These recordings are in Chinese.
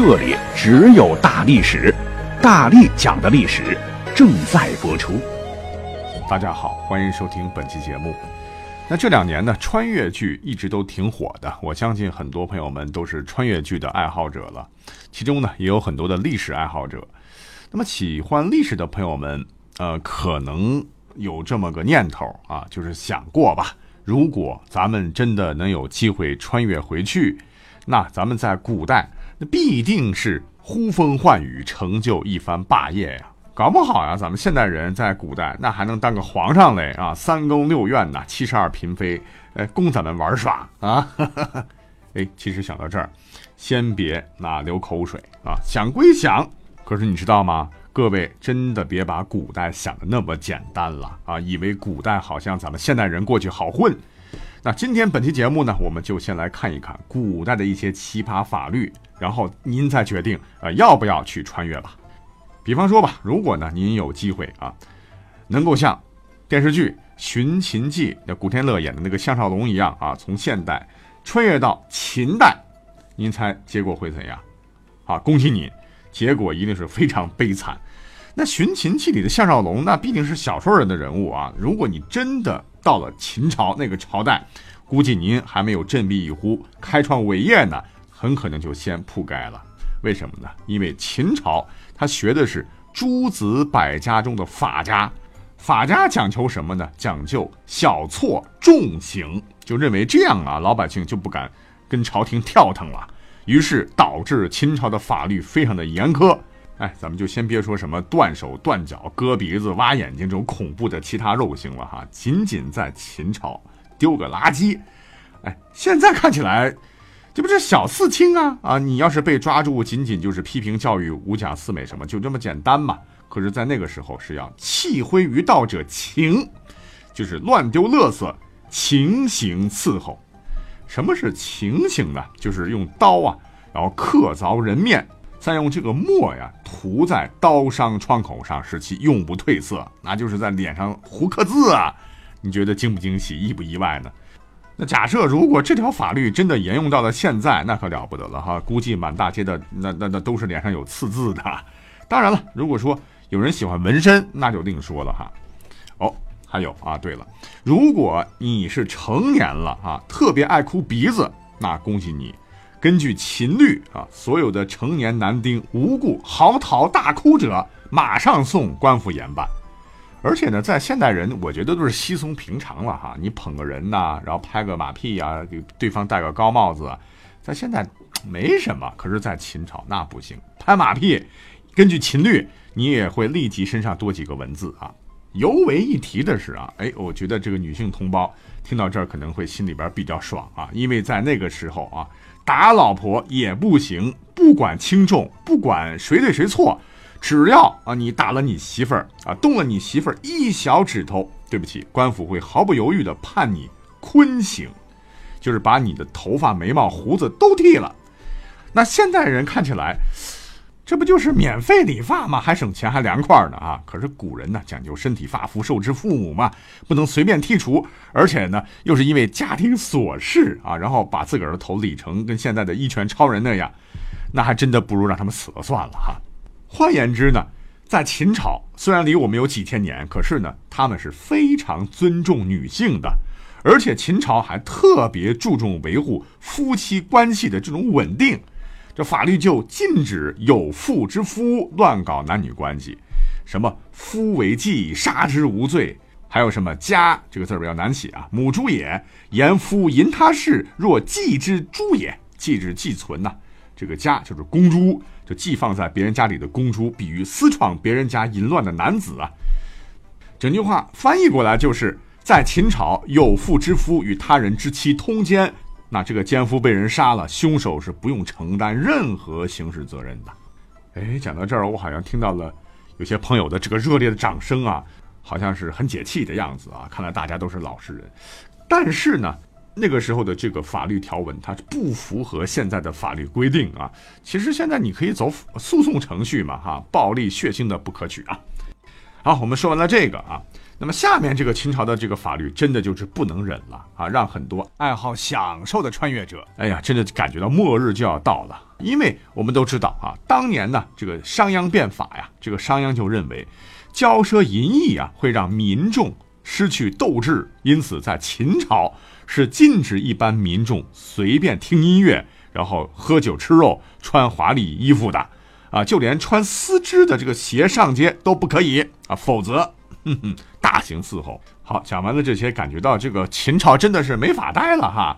这里只有大历史，大力讲的历史正在播出。大家好，欢迎收听本期节目。那这两年呢，穿越剧一直都挺火的，我相信很多朋友们都是穿越剧的爱好者了。其中呢，也有很多的历史爱好者。那么喜欢历史的朋友们，呃，可能有这么个念头啊，就是想过吧，如果咱们真的能有机会穿越回去，那咱们在古代。那必定是呼风唤雨，成就一番霸业呀！搞不好呀，咱们现代人在古代那还能当个皇上嘞啊！三宫六院呐，七十二嫔妃，哎，供咱们玩耍啊！哎，其实想到这儿，先别那流口水啊！想归想，可是你知道吗？各位真的别把古代想的那么简单了啊！以为古代好像咱们现代人过去好混。那今天本期节目呢，我们就先来看一看古代的一些奇葩法律。然后您再决定，呃，要不要去穿越吧？比方说吧，如果呢您有机会啊，能够像电视剧《寻秦记》那古天乐演的那个项少龙一样啊，从现代穿越到秦代，您猜结果会怎样？啊，恭喜你，结果一定是非常悲惨。那《寻秦记》里的项少龙，那毕竟是小说人的人物啊。如果你真的到了秦朝那个朝代，估计您还没有振臂一呼，开创伟业呢。很可能就先铺盖了，为什么呢？因为秦朝他学的是诸子百家中的法家，法家讲求什么呢？讲究小错重刑，就认为这样啊，老百姓就不敢跟朝廷跳腾了，于是导致秦朝的法律非常的严苛。哎，咱们就先别说什么断手断脚、割鼻子、挖眼睛这种恐怖的其他肉刑了哈，仅仅在秦朝丢个垃圾，哎，现在看起来。这不是小四轻啊啊！你要是被抓住，仅仅就是批评教育、五讲四美什么，就这么简单嘛？可是，在那个时候是要弃灰于道者情，就是乱丢垃圾，情刑伺候。什么是情刑呢？就是用刀啊，然后刻凿人面，再用这个墨呀涂在刀伤创口上，使其永不褪色，那就是在脸上胡刻字啊！你觉得惊不惊喜，意不意外呢？那假设如果这条法律真的沿用到了现在，那可了不得了哈！估计满大街的那那那都是脸上有刺字的。当然了，如果说有人喜欢纹身，那就另说了哈。哦，还有啊，对了，如果你是成年了啊，特别爱哭鼻子，那恭喜你，根据秦律啊，所有的成年男丁无故嚎啕大哭者，马上送官府严办。而且呢，在现代人，我觉得都是稀松平常了哈。你捧个人呐，然后拍个马屁呀，给对方戴个高帽子，在现在没什么。可是，在秦朝那不行，拍马屁，根据秦律，你也会立即身上多几个文字啊。尤为一提的是啊，哎，我觉得这个女性同胞听到这儿可能会心里边比较爽啊，因为在那个时候啊，打老婆也不行，不管轻重，不管谁对谁错。只要啊，你打了你媳妇儿啊，动了你媳妇儿一小指头，对不起，官府会毫不犹豫的判你坤刑，就是把你的头发、眉毛、胡子都剃了。那现代人看起来，这不就是免费理发吗？还省钱，还凉快呢啊！可是古人呢，讲究身体发肤受之父母嘛，不能随便剔除，而且呢，又是因为家庭琐事啊，然后把自个儿的头理成跟现在的一拳超人那样，那还真的不如让他们死了算了哈。换言之呢，在秦朝虽然离我们有几千年，可是呢，他们是非常尊重女性的，而且秦朝还特别注重维护夫妻关系的这种稳定。这法律就禁止有妇之夫乱搞男女关系，什么夫为妓，杀之无罪；还有什么家这个字比较难写啊，母猪也，言夫淫他事，若妓之猪也，妓之寄存呐。这个家就是公猪，就寄放在别人家里的公猪，比喻私闯别人家淫乱的男子啊。整句话翻译过来就是在秦朝，有妇之夫与他人之妻通奸，那这个奸夫被人杀了，凶手是不用承担任何刑事责任的。哎，讲到这儿，我好像听到了有些朋友的这个热烈的掌声啊，好像是很解气的样子啊。看来大家都是老实人，但是呢。那个时候的这个法律条文，它不符合现在的法律规定啊。其实现在你可以走诉讼程序嘛，哈，暴力血腥的不可取啊。好，我们说完了这个啊，那么下面这个秦朝的这个法律真的就是不能忍了啊，让很多爱好享受的穿越者，哎呀，真的感觉到末日就要到了。因为我们都知道啊，当年呢这个商鞅变法呀，这个商鞅就认为骄奢淫逸啊会让民众失去斗志，因此在秦朝。是禁止一般民众随便听音乐，然后喝酒吃肉，穿华丽衣服的，啊，就连穿丝织的这个鞋上街都不可以啊，否则，哼哼，大刑伺候。好，讲完了这些，感觉到这个秦朝真的是没法待了哈。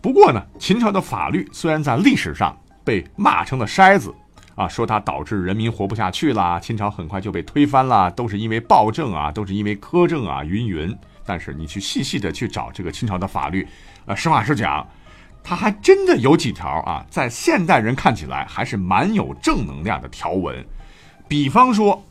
不过呢，秦朝的法律虽然在历史上被骂成了筛子，啊，说它导致人民活不下去了，秦朝很快就被推翻了，都是因为暴政啊，都是因为苛政啊，云云。但是你去细细的去找这个清朝的法律，呃，实话实讲，它还真的有几条啊，在现代人看起来还是蛮有正能量的条文。比方说，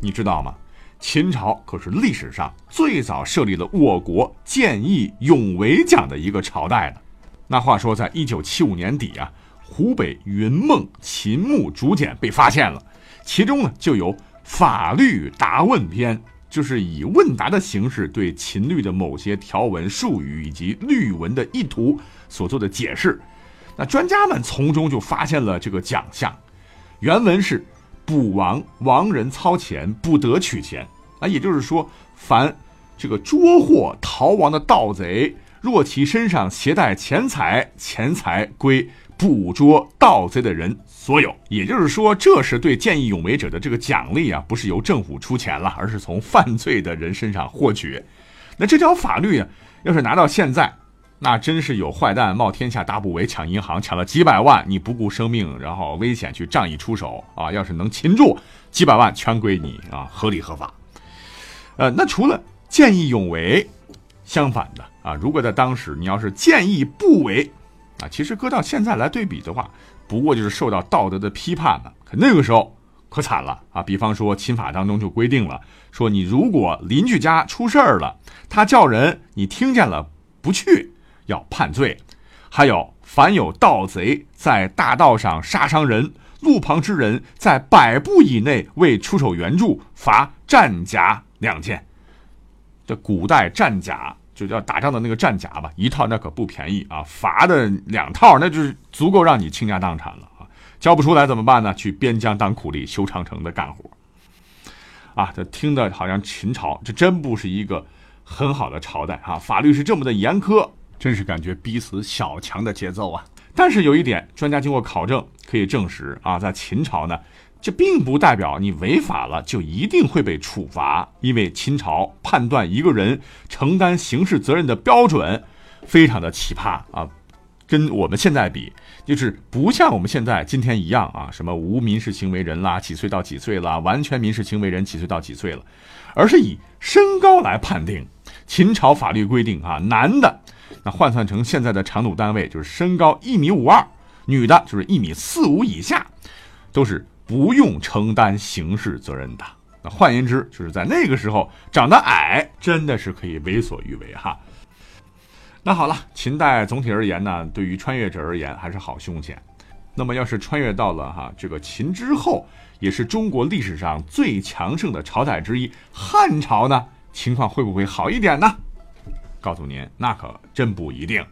你知道吗？秦朝可是历史上最早设立了我国见义勇为奖的一个朝代呢。那话说，在一九七五年底啊，湖北云梦秦墓竹简被发现了，其中呢就有法律答问篇。就是以问答的形式对秦律的某些条文术语以及律文的意图所做的解释，那专家们从中就发现了这个奖项。原文是：捕王亡人操钱不得取钱啊，也就是说，凡这个捉获逃亡的盗贼，若其身上携带钱财，钱财归。捕捉盗贼的人所有，也就是说，这是对见义勇为者的这个奖励啊，不是由政府出钱了，而是从犯罪的人身上获取。那这条法律啊，要是拿到现在，那真是有坏蛋冒天下大不韪抢银行，抢了几百万，你不顾生命，然后危险去仗义出手啊，要是能擒住，几百万全归你啊，合理合法。呃，那除了见义勇为，相反的啊，如果在当时你要是见义不为。啊，其实搁到现在来对比的话，不过就是受到道德的批判嘛。可那个时候可惨了啊！比方说秦法当中就规定了，说你如果邻居家出事儿了，他叫人，你听见了不去，要判罪；还有凡有盗贼在大道上杀伤人，路旁之人在百步以内未出手援助，罚战甲两件。这古代战甲。就叫打仗的那个战甲吧，一套那可不便宜啊，罚的两套那就是足够让你倾家荡产了啊！交不出来怎么办呢？去边疆当苦力，修长城的干活。啊，这听的好像秦朝这真不是一个很好的朝代啊，法律是这么的严苛，真是感觉逼死小强的节奏啊！但是有一点，专家经过考证可以证实啊，在秦朝呢。这并不代表你违法了就一定会被处罚，因为秦朝判断一个人承担刑事责任的标准非常的奇葩啊，跟我们现在比，就是不像我们现在今天一样啊，什么无民事行为人啦，几岁到几岁啦，完全民事行为人几岁到几岁了，而是以身高来判定。秦朝法律规定啊，男的那换算成现在的长度单位就是身高一米五二，女的就是一米四五以下，都是。不用承担刑事责任的，那换言之，就是在那个时候长得矮真的是可以为所欲为哈。那好了，秦代总体而言呢，对于穿越者而言还是好凶险。那么要是穿越到了哈这个秦之后，也是中国历史上最强盛的朝代之一汉朝呢，情况会不会好一点呢？告诉您，那可真不一定。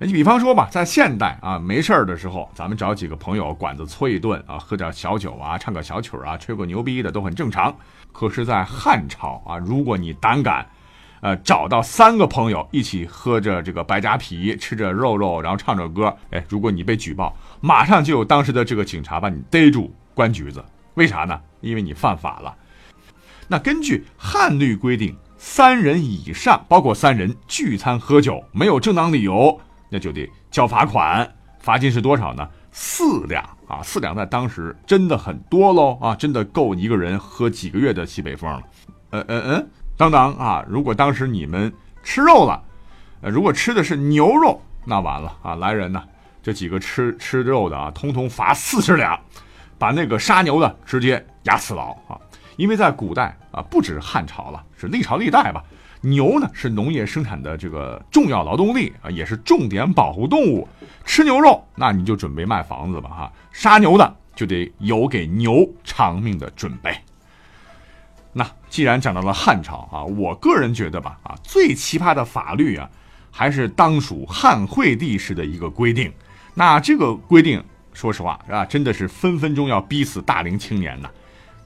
你比方说吧，在现代啊，没事儿的时候，咱们找几个朋友，馆子搓一顿啊，喝点小酒啊，唱个小曲啊，吹个牛逼的都很正常。可是，在汉朝啊，如果你胆敢，呃，找到三个朋友一起喝着这个白夹皮，吃着肉肉，然后唱着歌，哎，如果你被举报，马上就有当时的这个警察把你逮住关局子。为啥呢？因为你犯法了。那根据汉律规定，三人以上，包括三人聚餐喝酒，没有正当理由。那就得交罚款，罚金是多少呢？四两啊，四两在当时真的很多喽啊，真的够一个人喝几个月的西北风了。呃呃嗯，当当啊，如果当时你们吃肉了，呃，如果吃的是牛肉，那完了啊，来人呐，这几个吃吃肉的啊，通通罚四十两。把那个杀牛的直接压死牢啊！因为在古代啊，不止汉朝了，是历朝历代吧，牛呢是农业生产的这个重要劳动力啊，也是重点保护动物。吃牛肉，那你就准备卖房子吧哈！杀牛的就得有给牛偿命的准备。那既然讲到了汉朝啊，我个人觉得吧啊，最奇葩的法律啊，还是当属汉惠帝时的一个规定。那这个规定。说实话，啊，真的是分分钟要逼死大龄青年呐，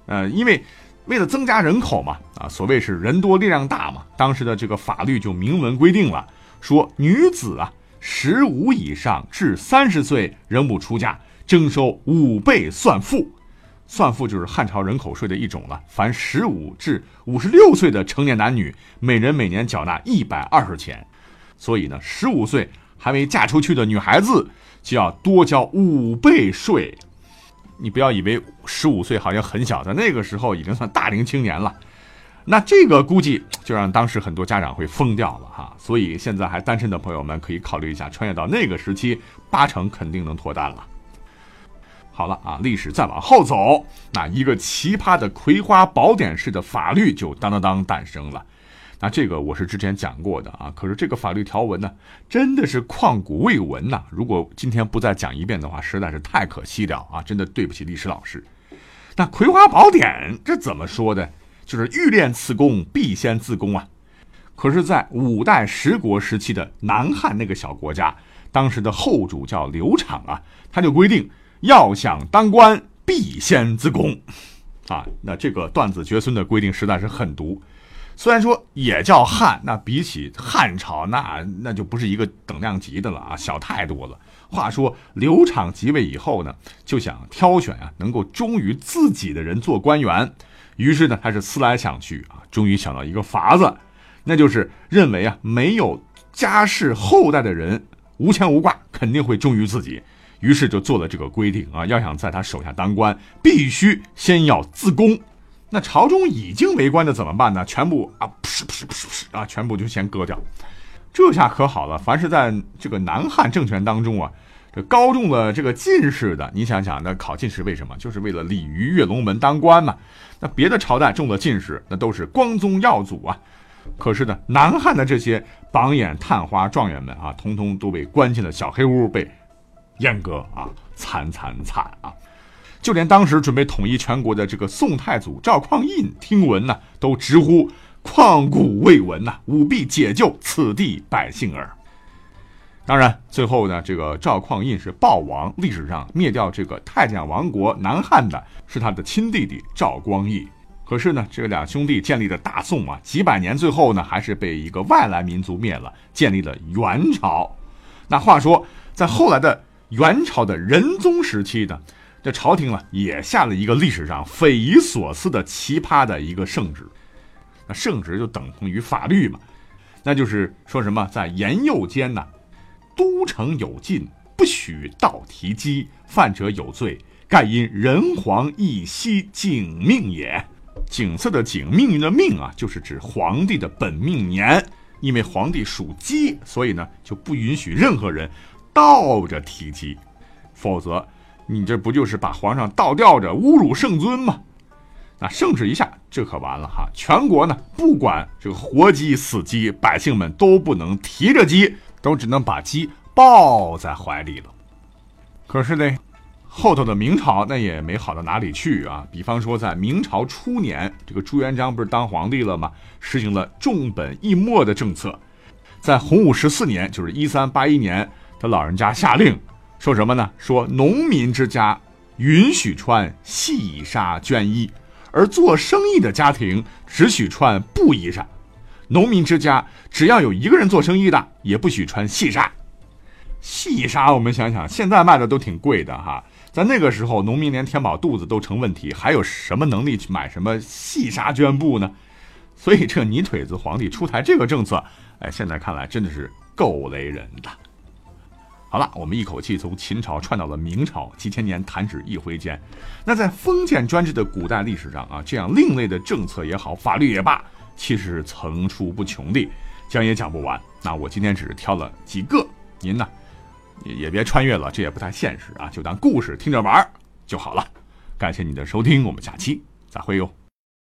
呃，因为为了增加人口嘛，啊，所谓是人多力量大嘛，当时的这个法律就明文规定了，说女子啊，十五以上至三十岁仍不出嫁，征收五倍算赋，算赋就是汉朝人口税的一种了，凡十五至五十六岁的成年男女，每人每年缴纳一百二十钱，所以呢，十五岁还没嫁出去的女孩子。就要多交五倍税，你不要以为十五岁好像很小，在那个时候已经算大龄青年了。那这个估计就让当时很多家长会疯掉了哈。所以现在还单身的朋友们可以考虑一下，穿越到那个时期，八成肯定能脱单了。好了啊，历史再往后走，那一个奇葩的葵花宝典式的法律就当当当诞生了。那这个我是之前讲过的啊，可是这个法律条文呢，真的是旷古未闻呐。如果今天不再讲一遍的话，实在是太可惜了啊！真的对不起历史老师。那《葵花宝典》这怎么说的？就是欲练此功，必先自宫啊。可是，在五代十国时期的南汉那个小国家，当时的后主叫刘昶啊，他就规定，要想当官，必先自宫啊。那这个断子绝孙的规定实在是狠毒。虽然说也叫汉，那比起汉朝，那那就不是一个等量级的了啊，小太多了。话说刘昶即位以后呢，就想挑选啊能够忠于自己的人做官员，于是呢他是思来想去啊，终于想到一个法子，那就是认为啊没有家世后代的人无牵无挂，肯定会忠于自己，于是就做了这个规定啊，要想在他手下当官，必须先要自宫。那朝中已经为官的怎么办呢？全部啊，噗噗噗噗噗啊，全部就先割掉。这下可好了，凡是在这个南汉政权当中啊，这高中了这个进士的，你想想，那考进士为什么？就是为了鲤鱼跃龙门当官嘛。那别的朝代中了进士，那都是光宗耀祖啊。可是呢，南汉的这些榜眼探花状元们啊，通通都被关进了小黑屋，被阉割啊，惨惨惨啊！就连当时准备统一全国的这个宋太祖赵匡胤听闻呢，都直呼旷古未闻呐，务必解救此地百姓儿。当然，最后呢，这个赵匡胤是暴亡，历史上灭掉这个太监王国南汉的是他的亲弟弟赵光义。可是呢，这俩兄弟建立的大宋啊，几百年最后呢，还是被一个外来民族灭了，建立了元朝。那话说，在后来的元朝的仁宗时期呢？这朝廷呢，也下了一个历史上匪夷所思的奇葩的一个圣旨，那圣旨就等同于法律嘛，那就是说什么在延佑间呢，都城有禁，不许盗提机，犯者有罪，盖因人皇一息景命也。景色的景，命运的命啊，就是指皇帝的本命年，因为皇帝属鸡，所以呢就不允许任何人倒着提鸡，否则。你这不就是把皇上倒吊着侮辱圣尊吗？那圣旨一下，这可完了哈！全国呢，不管这个活鸡死鸡，百姓们都不能提着鸡，都只能把鸡抱在怀里了。可是呢，后头的明朝那也没好到哪里去啊。比方说，在明朝初年，这个朱元璋不是当皇帝了吗？实行了重本抑末的政策。在洪武十四年，就是一三八一年，他老人家下令。说什么呢？说农民之家允许穿细纱绢衣，而做生意的家庭只许穿布衣裳。农民之家只要有一个人做生意的，也不许穿细纱。细纱，我们想想，现在卖的都挺贵的哈。在那个时候，农民连填饱肚子都成问题，还有什么能力去买什么细纱绢布呢？所以，这泥腿子皇帝出台这个政策，哎，现在看来真的是够雷人的。好了，我们一口气从秦朝串到了明朝，几千年弹指一挥间。那在封建专制的古代历史上啊，这样另类的政策也好，法律也罢，其实是层出不穷的，讲也讲不完。那我今天只是挑了几个，您呢也别穿越了，这也不太现实啊，就当故事听着玩就好了。感谢你的收听，我们下期再会哟。